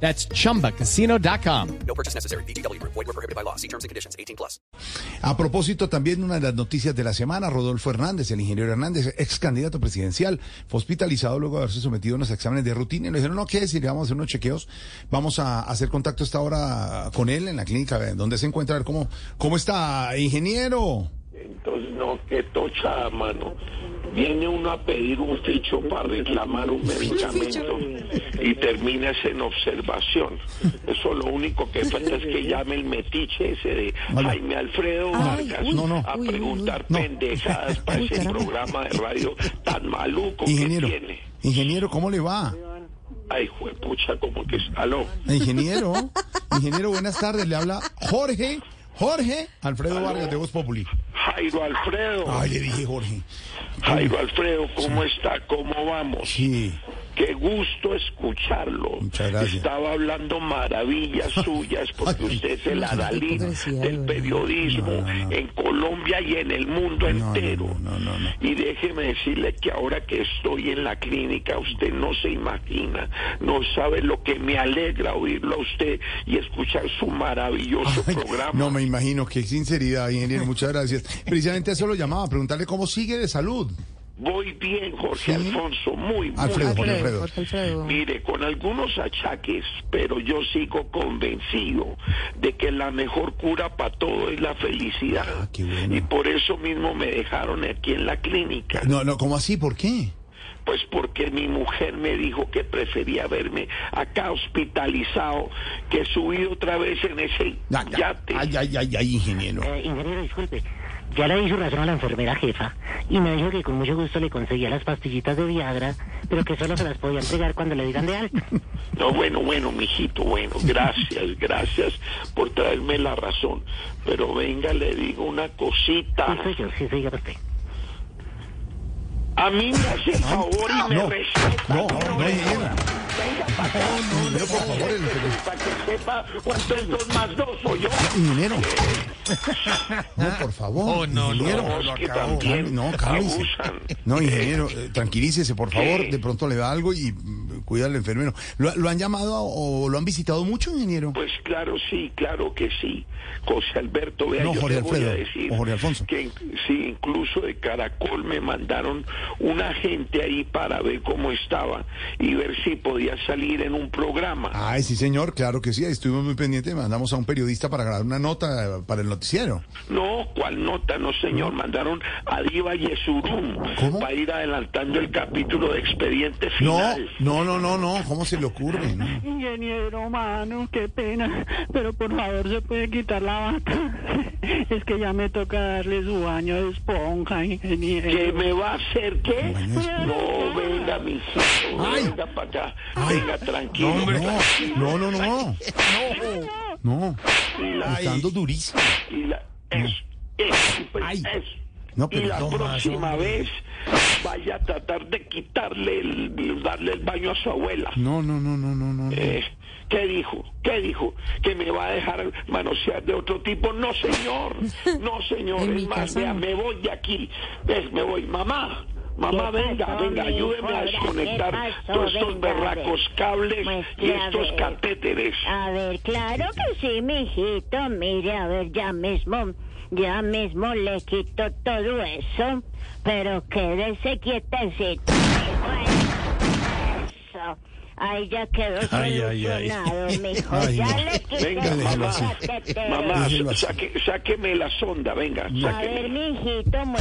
That's chumbacasino.com. No purchase necessary. BGW. Void were prohibited by law. See terms and conditions. 18 plus. A propósito, también una de las noticias de la semana, Rodolfo Hernández, el ingeniero Hernández, ex candidato presidencial, fue hospitalizado luego de haberse sometido a unos exámenes de rutina y le dijeron, no, ¿qué decir? Vamos a hacer unos chequeos, vamos a hacer contacto esta hora con él en la clínica donde se encuentra, a ver cómo, cómo está, ingeniero. Entonces, no, qué tocha, mano. Viene uno a pedir un ficho para reclamar un medicamento y terminas en observación. Eso lo único que falta es que llame el metiche ese de Jaime Alfredo Vargas no, no. a preguntar pendejadas para ese programa de radio tan maluco Ingeniero, que tiene. ingeniero, ¿cómo le va? Ay, juepucha, como que es... Aló. Ingeniero, ingeniero, buenas tardes, le habla Jorge, Jorge Alfredo Vargas de Voz Populi. Jairo Alfredo. Ay, le dije Jorge. Jairo Alfredo, ¿cómo está? ¿Cómo vamos? Sí, Qué gusto escucharlo. Muchas gracias. Estaba hablando maravillas suyas porque usted es el adalid del periodismo No, no, no. en Colombia y en el mundo entero. no, no, no. Y déjeme decirle que ahora que estoy en la clínica, usted no se imagina, no sabe lo que me alegra oírlo a usted y escuchar su maravilloso Ay, programa. No me imagino, qué sinceridad, ingeniero, muchas gracias. Precisamente eso lo llamaba, preguntarle cómo sigue de salud. Voy bien, Jorge Sí. Alfonso, muy, muy Alfredo, bien. Alfredo. Mire, con algunos achaques, pero yo sigo convencido de que la mejor cura para todo es la felicidad. Ah, qué bueno. Y por eso mismo me dejaron aquí en la clínica. No, no, ¿cómo así? ¿Por qué? Pues porque mi mujer me dijo que prefería verme acá hospitalizado que subido otra vez en ese Ya, ya. yate. Ay, ay, ay, ay, ingeniero. Eh, ingeniero, disculpe. Ya le di su razón a la enfermera jefa y me dijo que con mucho gusto le conseguía las pastillitas de Viagra, pero que solo se las podía entregar cuando le digan de alta. No, bueno, bueno, mijito, bueno, gracias, gracias por traerme la razón. Pero venga, le digo una cosita. Sí, soy yo, sí, soy yo usted. A mí me hace el favor y me no, respeta. no, no, ingeniero. Venga para acá. Ingeniero, por favor, el- Para que sepa cuánto es dos más dos, soy yo. Ingeniero. No, por favor. ingeniero. no, es que también No, cálmese. No, ingeniero, eh, tranquilícese, por favor. De pronto le da algo y cuida al enfermero. ¿Lo, lo han llamado o lo han visitado mucho, ingeniero? Pues claro, sí, claro que sí. José Alberto, vea, No, yo Jorge le voy a Alfredo, decir o Jorge Alfonso. que sí, incluso de Caracol me mandaron un agente ahí para ver cómo estaba y ver si podía salir en un programa. Ay, sí, señor, claro que sí. ahí Estuvimos muy pendientes. Mandamos a un periodista para grabar una nota eh, para el noticiero. No, ¿cuál nota? No, señor. Mandaron a Diva Yesurum ¿Cómo? para ir adelantando el capítulo de expediente No, final. no, no, no, no. ¿Cómo se le ocurre? No. Ingeniero, mano, qué pena, pero por favor se puede quitar la bata. Es que ya me toca darle su baño de esponja, ingeniero. ¿Qué me va a hacer qué? No, venga, mi hijo, Ay. venga para acá. Ay. Venga, tranquilo. No, no, no, no. No. Y la, Está dando durísimo. y la, es, es, Ay. es. No, y la más, próxima vez vaya a tratar de quitarle el, darle el baño a su abuela. No, no, no, no, no, no. Eh, ¿Qué dijo? ¿Qué dijo? ¿Que me va a dejar manosear de otro tipo? No, señor. No, señor. Es más, vea, me voy de aquí. ¿Ves? Me voy. Mamá. Mamá, ¿Qué venga, pasó, venga, ayúdeme a desconectar todos estos Venga, ver. berracos cables Pues, y estos ver. catéteres. A ver, claro que sí, mijito. Mire, a ver, ya mismo, ya mismo le quito todo eso. Pero quédese quietecito. Eso. Ahí ya quedó Ay, ay, ay. mijo. Ay, ya no. le quité Venga, mamá. Mamá, saque, sáqueme la sonda, venga. A ver, sáqueme. mijito, muy...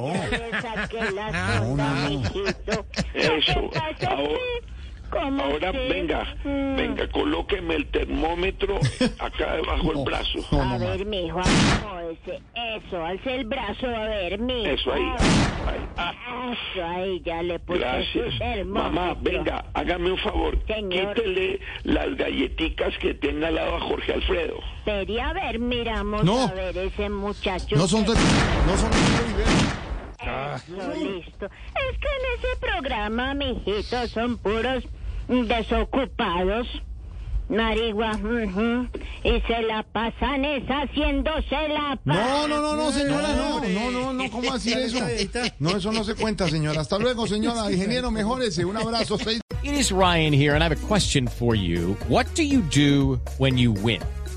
No. La No, no, no. mijito. Eso, que ahora- que ¿Cómo Ahora venga, Mm. venga, colóqueme el termómetro acá debajo del brazo. No, A no, ver, mijo, acomódese. Eso, alce el brazo, a ver, mijo. Eso ahí. ahí. Ah, Eso, ahí, ya le puse gracias. termómetro. Mamá, venga, hágame un favor. Señor. Quítele las galletitas que tenga al lado a Jorge Alfredo. Espere, a ver, miramos No. a ver ese muchacho. No son, que- no son Eso, listo. Es que en ese programa, mijitos, son puros desocupados. Marigua, ujú, y se la pasan es haciéndose la No, no, no, no, señora, no, no, no, no, ¿cómo así eso? No, eso no se cuenta, señora. Hasta luego, señora. Ingeniero, mejórese. Un abrazo. It is Ryan here, and I have a question for you. What do you do when you win?